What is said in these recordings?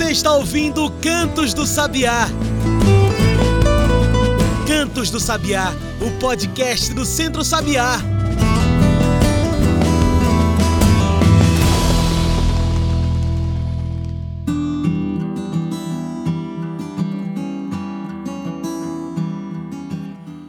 Você está ouvindo Cantos do Sabiá. Cantos do Sabiá, o podcast do Centro Sabiá.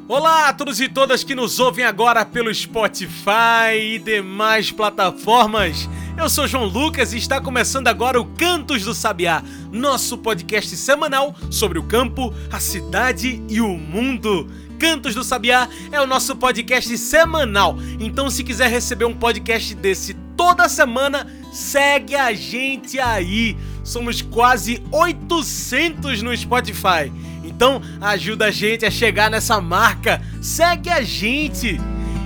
Olá a todos e todas que nos ouvem agora pelo Spotify e demais plataformas. Eu sou João Lucas e está começando agora o Cantos do Sabiá, nosso podcast semanal sobre o campo, a cidade e o mundo. Cantos do Sabiá é o nosso podcast semanal. Então, se quiser receber um podcast desse toda semana, segue a gente aí. Somos quase 800 no Spotify. Então, ajuda a gente a chegar nessa marca. Segue a gente.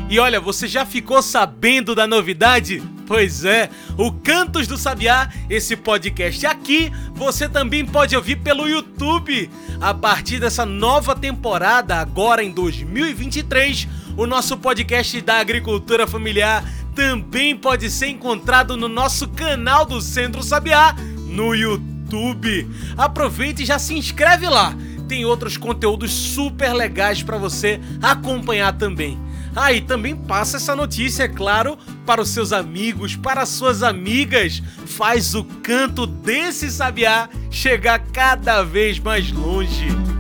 E olha, você já ficou sabendo da novidade? Pois é, o Cantos do Sabiá, esse podcast aqui, você também pode ouvir pelo YouTube. A partir dessa nova temporada, agora em 2023, o nosso podcast da agricultura familiar também pode ser encontrado no nosso canal do Centro Sabiá no YouTube. Aproveite e já se inscreve lá. Tem outros conteúdos super legais para você acompanhar também. Ah, e também passa essa notícia, é claro, para os seus amigos, para as suas amigas. Faz o canto desse sabiá chegar cada vez mais longe.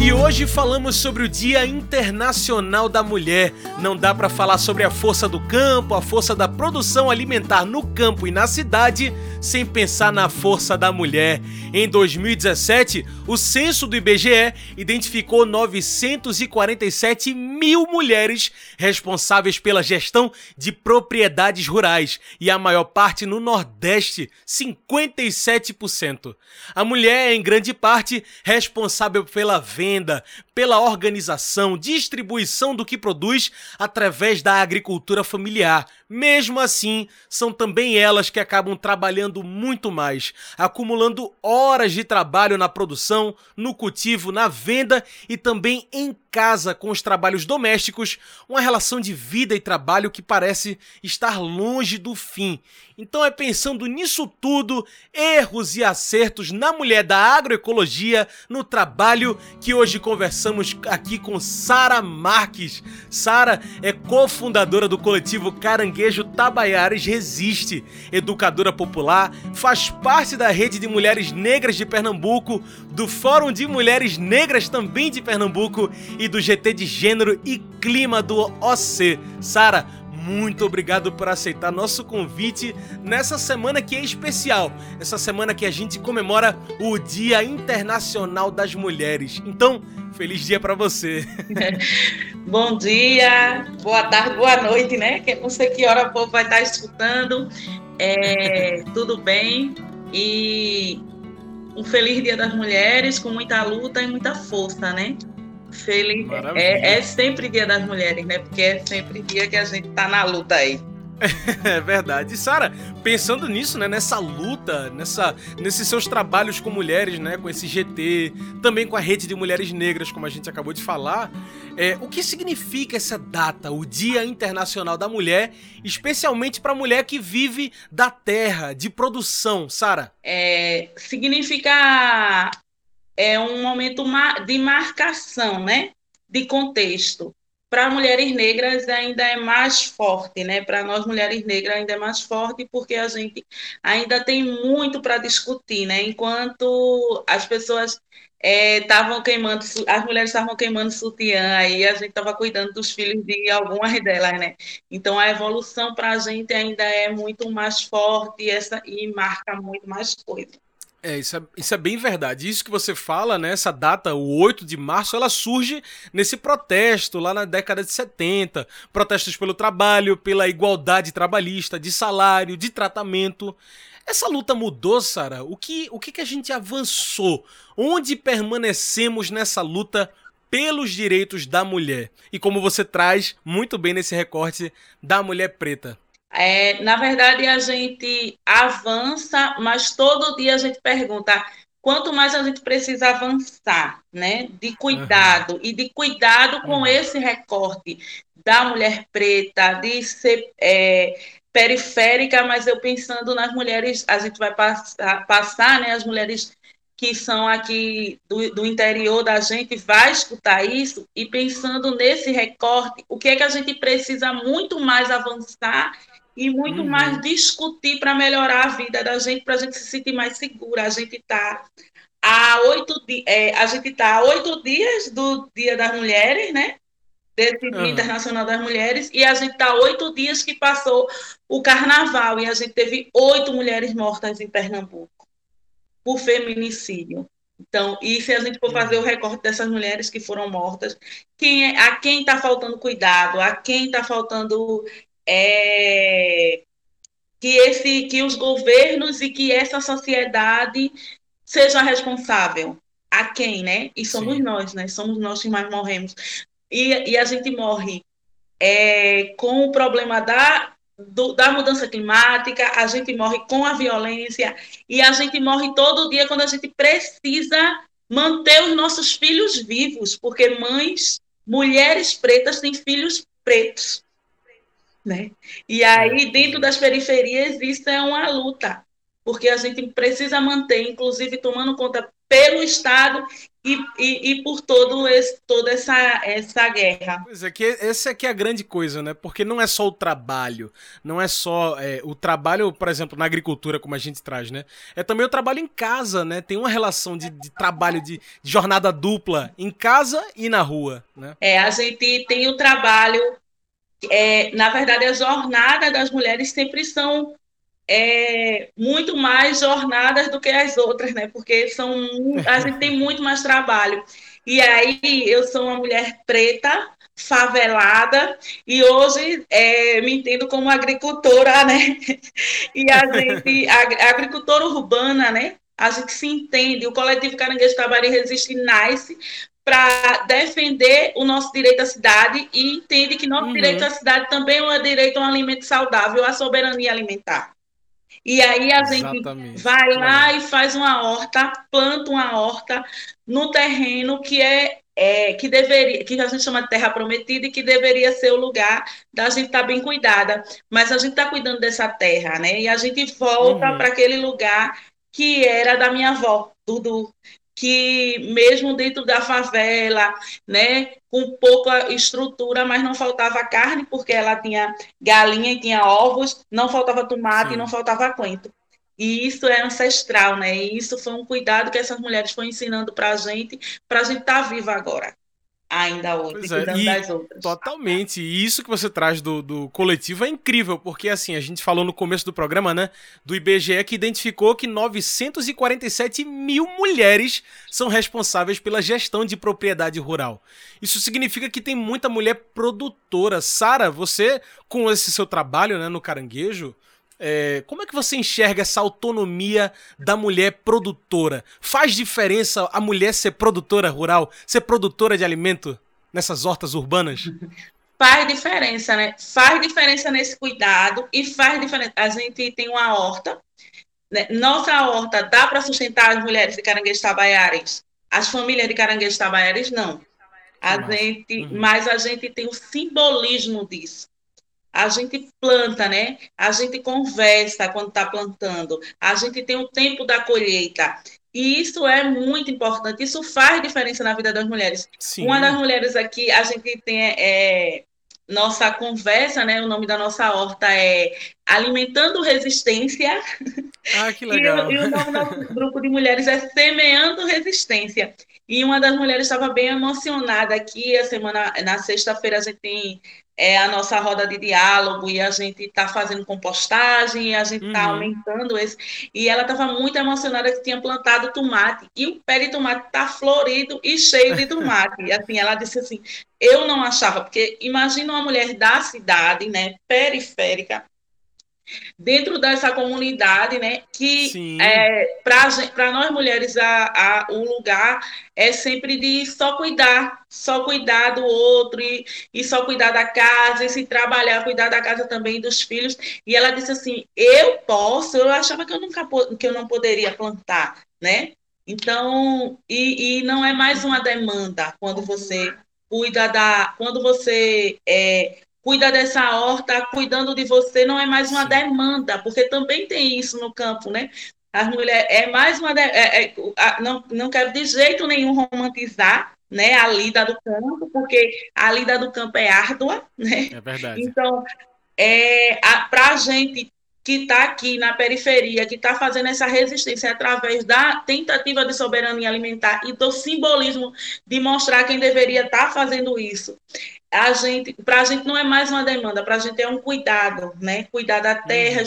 E hoje falamos sobre o Dia Internacional da Mulher. Não dá para falar sobre a força do campo, a força da produção alimentar no campo e na cidade sem pensar na força da mulher. Em 2017, o censo do IBGE identificou 947 mil mulheres responsáveis pela gestão de propriedades rurais e a maior parte no Nordeste, 57%. A mulher é, em grande parte, responsável pela venda, The. Pela organização, distribuição do que produz através da agricultura familiar. Mesmo assim, são também elas que acabam trabalhando muito mais, acumulando horas de trabalho na produção, no cultivo, na venda e também em casa com os trabalhos domésticos, uma relação de vida e trabalho que parece estar longe do fim. Então é pensando nisso tudo, erros e acertos na mulher da agroecologia, no trabalho, que hoje conversamos aqui com Sara Marques. Sara é cofundadora do coletivo Caranguejo Tabaiares Resiste, educadora popular, faz parte da rede de mulheres negras de Pernambuco, do Fórum de Mulheres Negras também de Pernambuco e do GT de Gênero e Clima do OC. Sara, muito obrigado por aceitar nosso convite nessa semana que é especial, essa semana que a gente comemora o Dia Internacional das Mulheres. Então, feliz dia para você. Bom dia, boa tarde, boa noite, né? Não sei que hora o povo vai estar escutando. É, tudo bem e um feliz Dia das Mulheres com muita luta e muita força, né? É, é, sempre Dia das Mulheres, né? Porque é sempre dia que a gente tá na luta aí. É verdade. Sara, pensando nisso, né, nessa luta, nessa, nesses seus trabalhos com mulheres, né, com esse GT, também com a rede de mulheres negras, como a gente acabou de falar, é, o que significa essa data, o Dia Internacional da Mulher, especialmente para a mulher que vive da terra, de produção, Sara? É, significa é um momento de marcação, né? De contexto. Para mulheres negras ainda é mais forte, né? Para nós mulheres negras ainda é mais forte porque a gente ainda tem muito para discutir, né? Enquanto as pessoas estavam é, queimando, as mulheres estavam queimando sutiã, aí a gente estava cuidando dos filhos de algumas delas, né? Então a evolução para a gente ainda é muito mais forte essa, e marca muito mais coisa. É isso, é, isso é bem verdade. Isso que você fala, né? Essa data, o 8 de março, ela surge nesse protesto lá na década de 70. Protestos pelo trabalho, pela igualdade trabalhista, de salário, de tratamento. Essa luta mudou, Sara? O que, o que, que a gente avançou? Onde permanecemos nessa luta pelos direitos da mulher? E como você traz muito bem nesse recorte da mulher preta. É, na verdade, a gente avança, mas todo dia a gente pergunta quanto mais a gente precisa avançar, né? De cuidado, uhum. e de cuidado com uhum. esse recorte da mulher preta, de ser. É, periférica, mas eu pensando nas mulheres, a gente vai passar, passar né, as mulheres que são aqui do, do, interior da gente vai escutar isso e pensando nesse recorte, o que é que a gente precisa muito mais avançar e muito uhum. mais discutir para melhorar a vida da gente, para a gente se sentir mais segura. A gente está há oito é, a gente está oito dias do Dia das Mulheres, né? Desse Dia uhum. Internacional das Mulheres, e a gente está oito dias que passou o carnaval, e a gente teve oito mulheres mortas em Pernambuco por feminicídio. Então, e se a gente for fazer o uhum. recorte dessas mulheres que foram mortas, quem é, a quem está faltando cuidado, a quem está faltando é, que esse, que os governos e que essa sociedade seja responsável. A quem, né? E somos Sim. nós, né? Somos nós que mais morremos. E, e a gente morre é, com o problema da, do, da mudança climática, a gente morre com a violência, e a gente morre todo dia quando a gente precisa manter os nossos filhos vivos, porque mães, mulheres pretas têm filhos pretos. Né? E aí, dentro das periferias, isso é uma luta porque a gente precisa manter, inclusive tomando conta pelo Estado e, e, e, por todo esse, toda essa, essa guerra. Pois é, que essa aqui é a grande coisa, né? Porque não é só o trabalho, não é só é, o trabalho, por exemplo, na agricultura, como a gente traz, né? É também o trabalho em casa, né? Tem uma relação de, de trabalho, de, de jornada dupla, em casa e na rua, né? É, a gente tem o trabalho, é, na verdade, a jornada das mulheres sempre são é, muito mais jornadas do que as outras, né? Porque são, a gente tem muito mais trabalho. E aí eu sou uma mulher preta, favelada, e hoje é, me entendo como agricultora, né? E a gente, agricultora urbana, né? A gente se entende, o coletivo Caranguejo Tabari Resiste nasce para defender o nosso direito à cidade e entende que nosso uhum. direito à cidade também é um direito a um alimento saudável, à soberania alimentar. E aí a gente vai lá e faz uma horta, planta uma horta no terreno que é, é, que deveria, que a gente chama de terra prometida e que deveria ser o lugar da gente estar tá bem cuidada. Mas a gente está cuidando dessa terra, né? E a gente volta uhum. para aquele lugar que era da minha avó, Dudu, que mesmo dentro da favela, né, com pouca estrutura, mas não faltava carne, porque ela tinha galinha e tinha ovos, não faltava tomate Sim. e não faltava coentro. E isso é ancestral, né? E isso foi um cuidado que essas mulheres foram ensinando para a gente, para a gente estar tá viva agora ainda hoje, é, cuidando das outras. Totalmente. E isso que você traz do, do coletivo é incrível, porque assim, a gente falou no começo do programa, né? Do IBGE que identificou que 947 mil mulheres são responsáveis pela gestão de propriedade rural. Isso significa que tem muita mulher produtora. Sara, você, com esse seu trabalho né, no caranguejo, é, como é que você enxerga essa autonomia da mulher produtora? Faz diferença a mulher ser produtora rural, ser produtora de alimento nessas hortas urbanas? Faz diferença, né? Faz diferença nesse cuidado e faz diferença. A gente tem uma horta, né? nossa horta dá para sustentar as mulheres de caranguejos tabaiares, as famílias de caranguejos tabaiares não. A gente, uhum. Mas a gente tem o simbolismo disso a gente planta, né? A gente conversa quando está plantando, a gente tem o tempo da colheita. E isso é muito importante, isso faz diferença na vida das mulheres. Sim. Uma das mulheres aqui, a gente tem é, nossa conversa, né? O nome da nossa horta é Alimentando Resistência. Ah, que legal. e, e o nome do nosso grupo de mulheres é Semeando Resistência. E uma das mulheres estava bem emocionada aqui. A semana, na sexta-feira, a gente tem é a nossa roda de diálogo e a gente está fazendo compostagem e a gente está uhum. aumentando esse. E ela estava muito emocionada que tinha plantado tomate e o pé de tomate está florido e cheio de tomate. e assim, ela disse assim: eu não achava, porque imagina uma mulher da cidade, né, periférica, dentro dessa comunidade, né? Que é, para nós mulheres a, a, o lugar é sempre de só cuidar, só cuidar do outro e, e só cuidar da casa e se trabalhar, cuidar da casa também dos filhos. E ela disse assim: eu posso, eu achava que eu nunca que eu não poderia plantar, né? Então, e, e não é mais uma demanda quando você cuida da. Quando você é, cuida dessa horta, cuidando de você, não é mais uma Sim. demanda, porque também tem isso no campo, né? As mulheres, é mais uma. É, é, não, não quero de jeito nenhum romantizar né, a lida do campo, porque a lida do campo é árdua, né? É verdade. Então, é, para a gente que está aqui na periferia, que está fazendo essa resistência através da tentativa de soberania alimentar e do simbolismo de mostrar quem deveria estar tá fazendo isso a gente, para a gente não é mais uma demanda, para a gente é um cuidado, né? Cuidar da terra,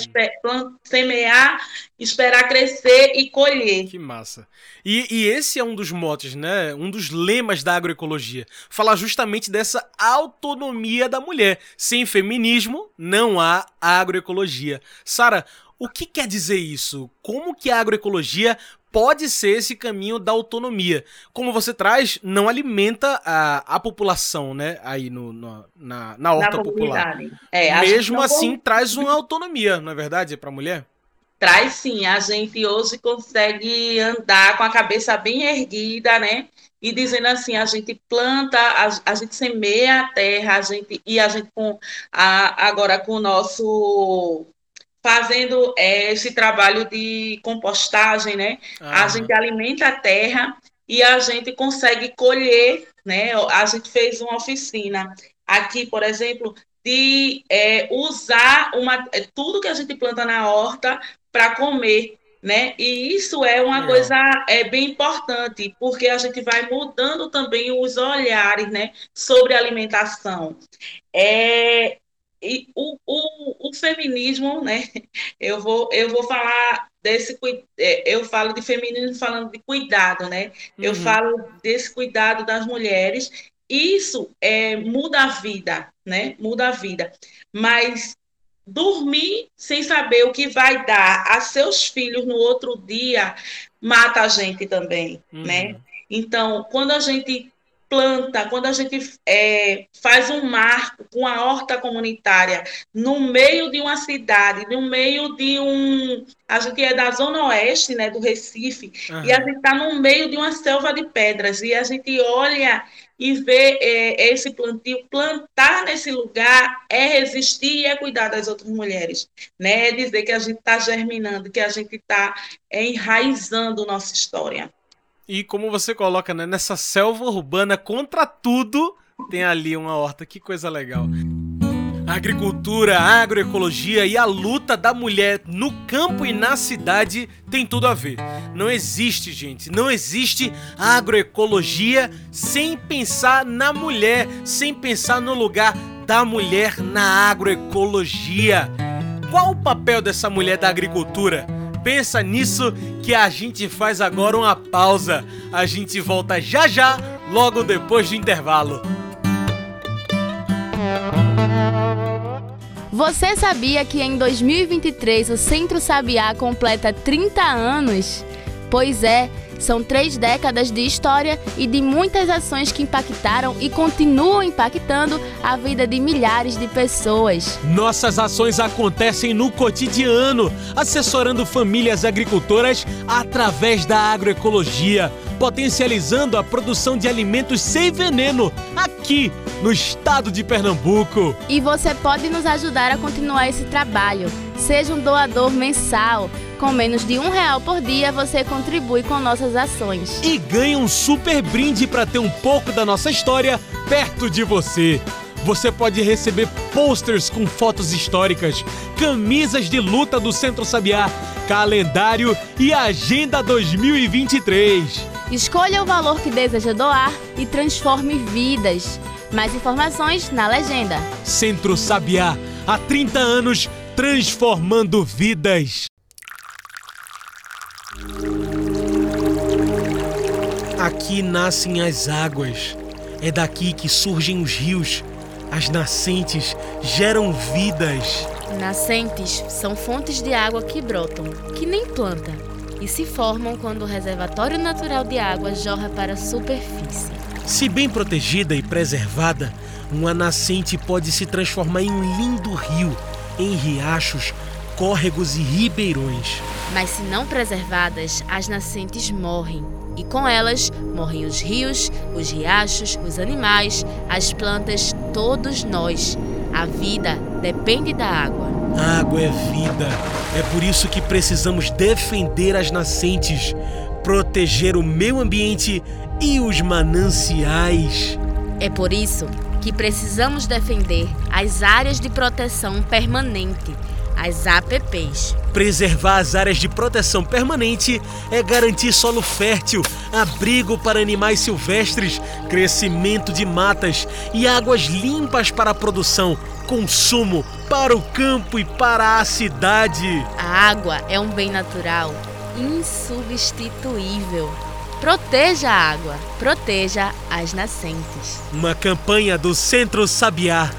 uhum. semear, esperar crescer e colher. Que massa. E, e, esse é um dos motes, né? Um dos lemas da agroecologia. Falar justamente dessa autonomia da mulher. Sem feminismo, não há agroecologia. Sara, o que quer dizer isso? Como que a agroecologia pode ser esse caminho da autonomia. Como você traz, não alimenta a, a população, né? Aí no, no na, na horta na popular. É, Mesmo assim, traz uma autonomia, não é verdade, para a mulher? Traz sim. A gente hoje consegue andar com a cabeça bem erguida, né? E dizendo assim, a gente planta, a, a gente semeia a terra, a gente, e a gente com a, agora com o nosso fazendo é, esse trabalho de compostagem, né? A gente alimenta a terra e a gente consegue colher, né? A gente fez uma oficina aqui, por exemplo, de é, usar uma, é, tudo que a gente planta na horta para comer, né? E isso é uma coisa é bem importante, porque a gente vai mudando também os olhares, né, sobre alimentação. É, e o, o, o feminismo, né? Eu vou, eu vou falar desse é, eu falo de feminismo falando de cuidado, né? Uhum. Eu falo desse cuidado das mulheres. Isso é, muda a vida, né? Muda a vida. Mas dormir sem saber o que vai dar a seus filhos no outro dia mata a gente também, né? uhum. né? Então, quando a gente planta, quando a gente é, faz um marco com a horta comunitária no meio de uma cidade, no meio de um. A gente é da zona oeste, né, do Recife, uhum. e a gente está no meio de uma selva de pedras, e a gente olha e vê é, esse plantio, plantar nesse lugar é resistir e é cuidar das outras mulheres, né? É dizer que a gente está germinando, que a gente está é, enraizando nossa história. E como você coloca, né, nessa selva urbana contra tudo, tem ali uma horta. Que coisa legal. A agricultura, a agroecologia e a luta da mulher no campo e na cidade tem tudo a ver. Não existe, gente, não existe agroecologia sem pensar na mulher, sem pensar no lugar da mulher na agroecologia. Qual o papel dessa mulher da agricultura? Pensa nisso que a gente faz agora uma pausa. A gente volta já já, logo depois do intervalo. Você sabia que em 2023 o Centro Sabiá completa 30 anos? Pois é, são três décadas de história e de muitas ações que impactaram e continuam impactando a vida de milhares de pessoas. Nossas ações acontecem no cotidiano, assessorando famílias agricultoras através da agroecologia, potencializando a produção de alimentos sem veneno aqui no estado de Pernambuco. E você pode nos ajudar a continuar esse trabalho. Seja um doador mensal com menos de um real por dia, você contribui com nossas ações. E ganha um super brinde para ter um pouco da nossa história perto de você. Você pode receber posters com fotos históricas, camisas de luta do Centro Sabiá, calendário e agenda 2023. Escolha o valor que deseja doar e transforme vidas. Mais informações na legenda. Centro Sabiá, há 30 anos transformando vidas. Aqui nascem as águas, é daqui que surgem os rios, as nascentes geram vidas. Nascentes são fontes de água que brotam, que nem planta, e se formam quando o reservatório natural de água jorra para a superfície. Se bem protegida e preservada, uma nascente pode se transformar em um lindo rio, em riachos, córregos e ribeirões. Mas se não preservadas, as nascentes morrem. E com elas morrem os rios, os riachos, os animais, as plantas, todos nós. A vida depende da água. A água é vida. É por isso que precisamos defender as nascentes, proteger o meio ambiente e os mananciais. É por isso que precisamos defender as áreas de proteção permanente, as APPs. Preservar as áreas de proteção permanente é garantir solo fértil, abrigo para animais silvestres, crescimento de matas e águas limpas para a produção, consumo, para o campo e para a cidade. A água é um bem natural insubstituível. Proteja a água, proteja as nascentes. Uma campanha do Centro Sabiá.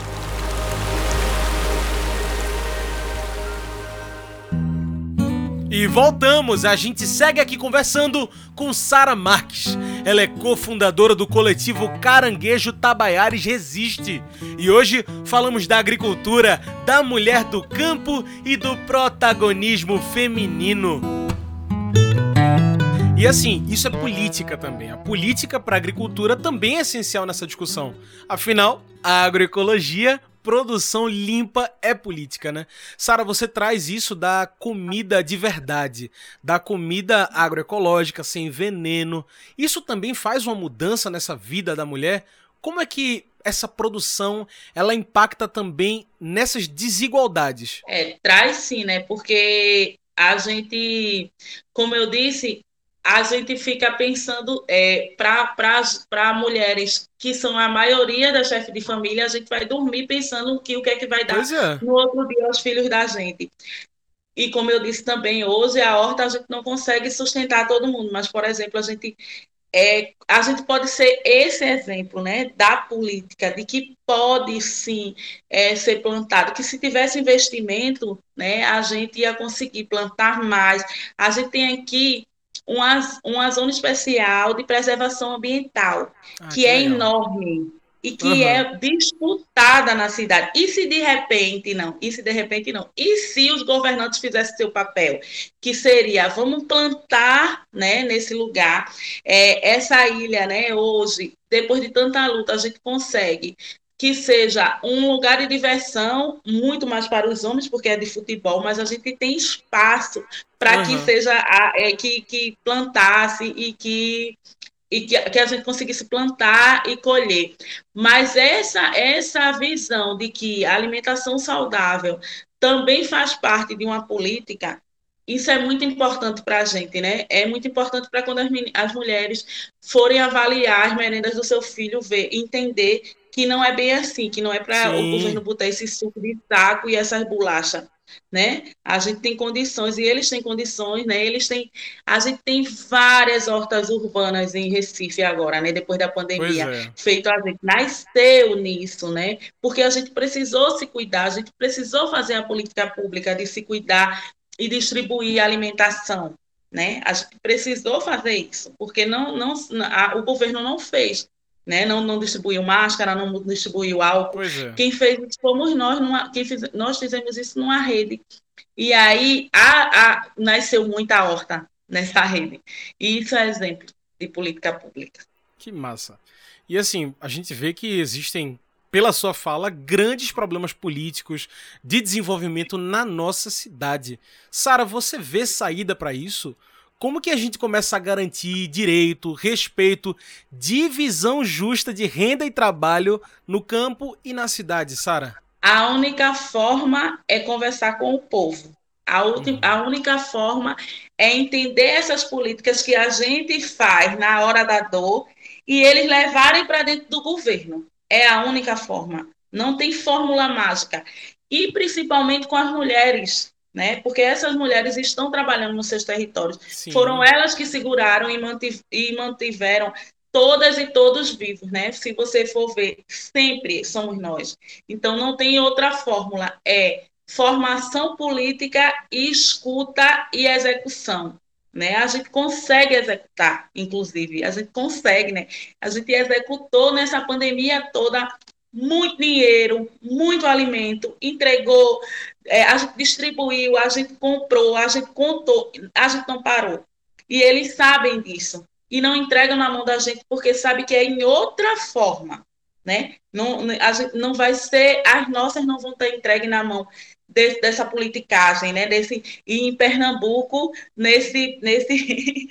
E voltamos, a gente segue aqui conversando com Sara Marques. Ela é cofundadora do coletivo Caranguejo Tabaiares Resiste. E hoje falamos da agricultura, da mulher do campo e do protagonismo feminino. E assim, isso é política também. A política para a agricultura também é essencial nessa discussão. Afinal, a agroecologia produção limpa é política, né? Sara, você traz isso da comida de verdade, da comida agroecológica, sem veneno. Isso também faz uma mudança nessa vida da mulher? Como é que essa produção ela impacta também nessas desigualdades? É, traz sim, né? Porque a gente, como eu disse, a gente fica pensando é, para mulheres que são a maioria das chefes de família, a gente vai dormir pensando que o que é que vai dar é. no outro dia aos filhos da gente. E como eu disse também, hoje a horta a gente não consegue sustentar todo mundo, mas, por exemplo, a gente é, a gente pode ser esse exemplo né, da política, de que pode sim é, ser plantado, que se tivesse investimento, né, a gente ia conseguir plantar mais. A gente tem aqui uma, uma zona especial de preservação ambiental, ah, que, que é enorme e que uhum. é disputada na cidade. E se de repente não? E se de repente não? E se os governantes fizessem seu papel? Que seria, vamos plantar né, nesse lugar. É, essa ilha, né, hoje, depois de tanta luta, a gente consegue que seja um lugar de diversão, muito mais para os homens, porque é de futebol, mas a gente tem espaço para uhum. que seja a, é, que, que plantasse e que e que, que, a gente conseguisse plantar e colher. Mas essa, essa visão de que a alimentação saudável também faz parte de uma política, isso é muito importante para a gente, né? É muito importante para quando as, as, mulheres forem avaliar as merendas do seu filho, ver, entender que não é bem assim, que não é para o governo botar esse suco de saco e essas bolachas, né? A gente tem condições e eles têm condições, né? Eles têm, a gente tem várias hortas urbanas em Recife agora, né? Depois da pandemia, é. feito a gente nasceu nisso, né? Porque a gente precisou se cuidar, a gente precisou fazer a política pública de se cuidar e distribuir alimentação, né? A gente precisou fazer isso, porque não, não, a, o governo não fez né? Não, não distribuiu máscara, não distribuiu álcool. É. Quem fez isso fomos nós, numa, quem fiz, nós fizemos isso numa rede. E aí a, a, nasceu muita horta nessa rede. E isso é exemplo de política pública. Que massa. E assim, a gente vê que existem, pela sua fala, grandes problemas políticos de desenvolvimento na nossa cidade. Sara, você vê saída para isso? Como que a gente começa a garantir direito, respeito, divisão justa de renda e trabalho no campo e na cidade, Sara? A única forma é conversar com o povo. A, uhum. a única forma é entender essas políticas que a gente faz na hora da dor e eles levarem para dentro do governo. É a única forma. Não tem fórmula mágica. E principalmente com as mulheres né? Porque essas mulheres estão trabalhando nos seus territórios. Sim. Foram elas que seguraram e, mantiveram todas e todos vivos, né? Se você for ver, sempre somos nós. Então não tem outra fórmula, é formação política, escuta e execução. Né? A gente consegue executar, inclusive, a gente consegue, né? A gente executou nessa pandemia toda muito dinheiro, muito alimento, entregou, é, a gente distribuiu, a gente comprou, a gente contou, a gente não parou. E eles sabem disso. E não entregam na mão da gente porque sabe que é em outra forma. né? Não, a gente não vai ser, as nossas não vão estar entregues na mão desse, dessa politicagem, né? Desse, e em Pernambuco, nesse, nesse,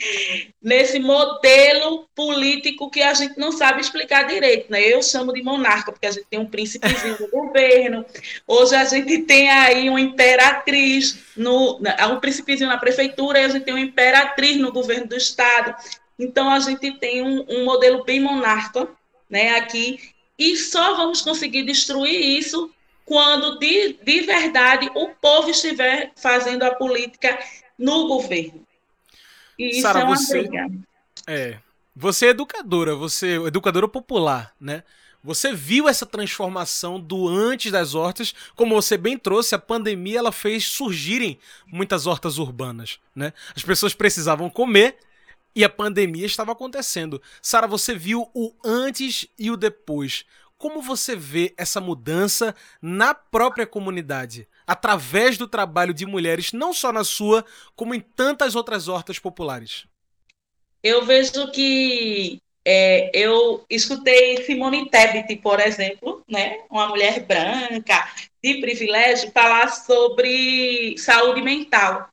nesse modelo político que a gente não sabe explicar direito, né? Eu chamo de monarca, porque a gente tem um príncipezinho no governo, hoje a gente tem aí uma imperatriz, no, um príncipezinho na prefeitura, e a gente tem uma imperatriz no governo do estado. Então, a gente tem um, um modelo bem monarca, né, aqui, e só vamos conseguir destruir isso quando de, de verdade o povo estiver fazendo a política no governo. E isso Sarah, é uma você, briga. É. Você é educadora, você é educadora popular, né? Você viu essa transformação do antes das hortas, como você bem trouxe, a pandemia ela fez surgirem muitas hortas urbanas, né? As pessoas precisavam comer e a pandemia estava acontecendo. Sara, você viu o antes e o depois. Como você vê essa mudança na própria comunidade, através do trabalho de mulheres, não só na sua, como em tantas outras hortas populares? Eu vejo que é, eu escutei Simone Tebet, por exemplo, né, uma mulher branca de privilégio, falar sobre saúde mental.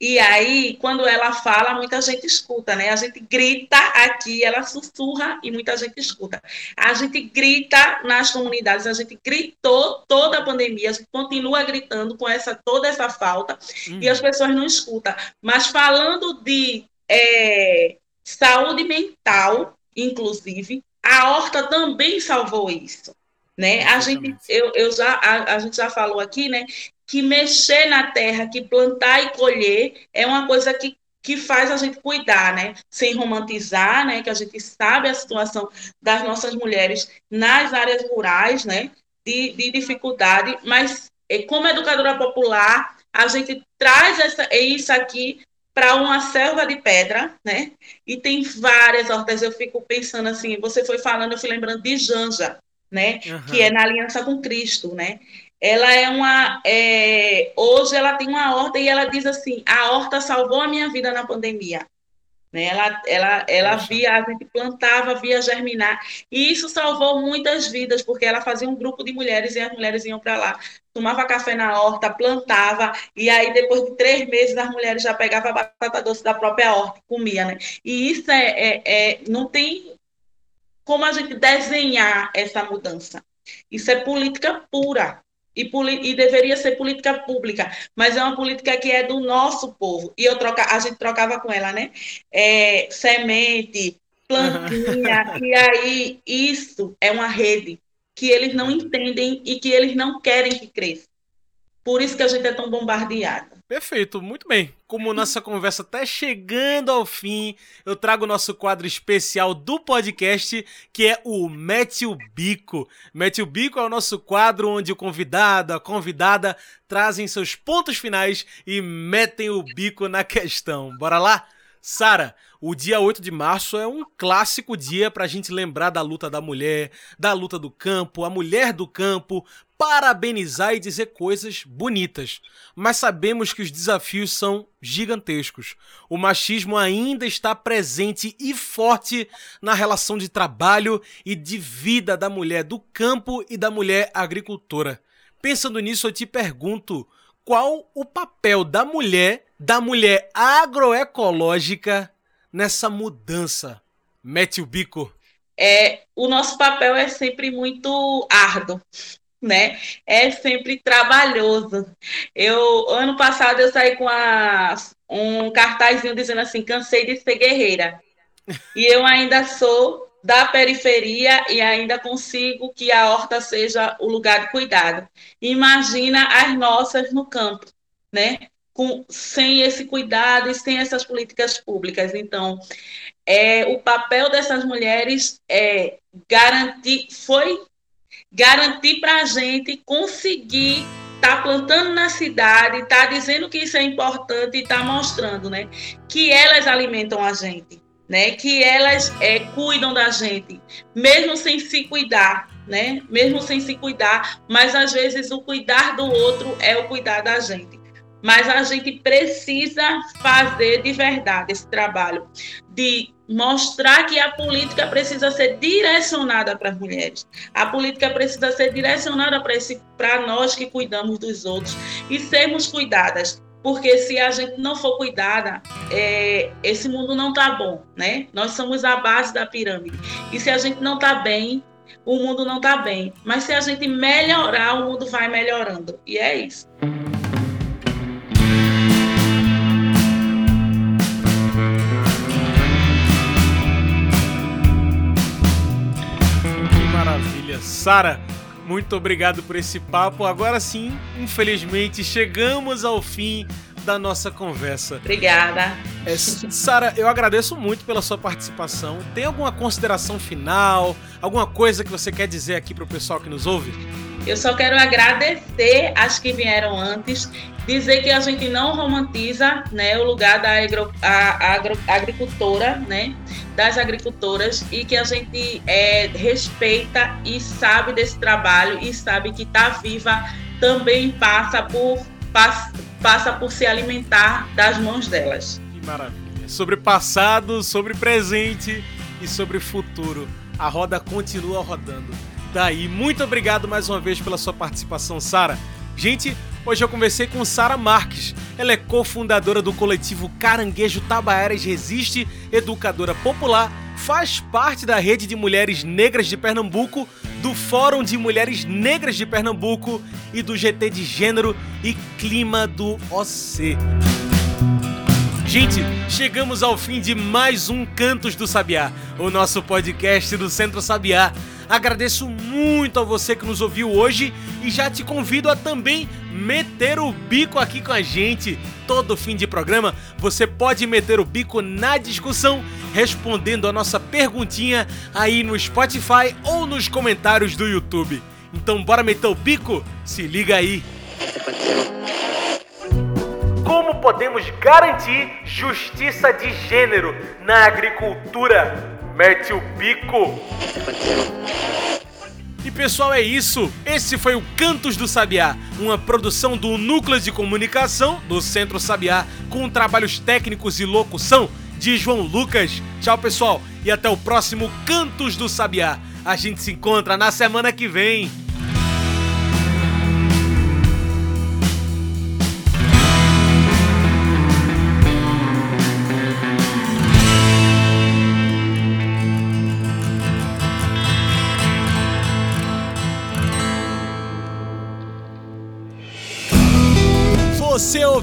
E aí, quando ela fala, muita gente escuta, né? A gente grita aqui, ela sussurra e muita gente escuta. A gente grita nas comunidades, a gente gritou toda a pandemia, a gente continua gritando com essa toda essa falta uhum. e as pessoas não escutam. Mas falando de é, saúde mental, inclusive, a Horta também salvou isso. Né? A gente, eu, eu já, a, a gente já falou aqui, né, que mexer na terra, que plantar e colher é uma coisa que, que faz a gente cuidar, né? Sem romantizar, né? Que a gente sabe a situação das nossas mulheres nas áreas rurais, né? De, de dificuldade, mas é, como educadora popular, a gente traz essa, isso aqui para uma selva de pedra, né? E tem várias hortas. Eu fico pensando assim, você foi falando, eu fui lembrando de Janja, né? Uhum. Que é na aliança com Cristo, né? Ela é uma. É, hoje ela tem uma horta e ela diz assim: a horta salvou a minha vida na pandemia. Né? Ela, ela, ela via, a gente plantava, via germinar. E isso salvou muitas vidas, porque ela fazia um grupo de mulheres e as mulheres iam para lá. Tomava café na horta, plantava, e aí depois de três meses as mulheres já pegavam a batata doce da própria horta e comia. Né? E isso é, é, é não tem como a gente desenhar essa mudança. Isso é política pura e, e, deveria ser política pública, mas é uma política que é do nosso povo. E eu troca, a gente trocava com ela, né? É, semente, plantinha, e aí isso é uma rede que eles não entendem e que eles não querem que cresça. Por isso que a gente é tão bombardeada. Perfeito, muito bem. Como nossa conversa está chegando ao fim, eu trago o nosso quadro especial do podcast, que é o Mete o Bico. Mete o Bico é o nosso quadro onde o convidado, a convidada, trazem seus pontos finais e metem o bico na questão. Bora lá? Sara, o dia 8 de março é um clássico dia para a gente lembrar da luta da mulher, da luta do campo, a mulher do campo, parabenizar e dizer coisas bonitas. Mas sabemos que os desafios são gigantescos. O machismo ainda está presente e forte na relação de trabalho e de vida da mulher do campo e da mulher agricultora. Pensando nisso, eu te pergunto: qual o papel da mulher, da mulher agroecológica nessa mudança? Mete o bico. É, o nosso papel é sempre muito árduo, né? É sempre trabalhoso. Eu ano passado eu saí com a, um cartazinho dizendo assim, cansei de ser guerreira. E eu ainda sou da periferia e ainda consigo que a horta seja o lugar de cuidado. Imagina as nossas no campo, né? Com, sem esse cuidado e sem essas políticas públicas. Então, é, o papel dessas mulheres é garantir, foi garantir para a gente conseguir estar tá plantando na cidade, estar tá dizendo que isso é importante e estar tá mostrando, né? Que elas alimentam a gente né? Que elas é, cuidam da gente, mesmo sem se cuidar, né? Mesmo sem se cuidar, mas às vezes o cuidar do outro é o cuidar da gente. Mas a gente precisa fazer de verdade esse trabalho de mostrar que a política precisa ser direcionada para as mulheres. A política precisa ser direcionada para nós que cuidamos dos outros e sermos cuidadas. Porque se a gente não for cuidada, é, esse mundo não está bom, né? Nós somos a base da pirâmide. E se a gente não está bem, o mundo não está bem. Mas se a gente melhorar, o mundo vai melhorando. E é isso. Sara, muito obrigado por esse papo. Agora sim, infelizmente, chegamos ao fim da nossa conversa. Obrigada. É, Sara, eu agradeço muito pela sua participação. Tem alguma consideração final? Alguma coisa que você quer dizer aqui para o pessoal que nos ouve? Eu só quero agradecer as que vieram antes, dizer que a gente não romantiza né, o lugar da agro, a, agro, agricultora, né, das agricultoras, e que a gente é, respeita e sabe desse trabalho e sabe que estar tá viva também passa por, passa, passa por se alimentar das mãos delas. Que maravilha. Sobre passado, sobre presente e sobre futuro. A roda continua rodando. Daí, muito obrigado mais uma vez pela sua participação, Sara. Gente, hoje eu conversei com Sara Marques. Ela é cofundadora do coletivo Caranguejo Tabaiaras Resiste, educadora popular, faz parte da rede de mulheres negras de Pernambuco, do Fórum de Mulheres Negras de Pernambuco e do GT de Gênero e Clima do OC. Gente, chegamos ao fim de mais um Cantos do Sabiá, o nosso podcast do Centro Sabiá. Agradeço muito a você que nos ouviu hoje e já te convido a também meter o bico aqui com a gente. Todo fim de programa você pode meter o bico na discussão respondendo a nossa perguntinha aí no Spotify ou nos comentários do YouTube. Então bora meter o bico? Se liga aí. Como podemos garantir justiça de gênero na agricultura? Mete o bico! Pessoal, é isso. Esse foi o Cantos do Sabiá, uma produção do Núcleo de Comunicação do Centro Sabiá, com trabalhos técnicos e locução de João Lucas. Tchau, pessoal, e até o próximo Cantos do Sabiá. A gente se encontra na semana que vem.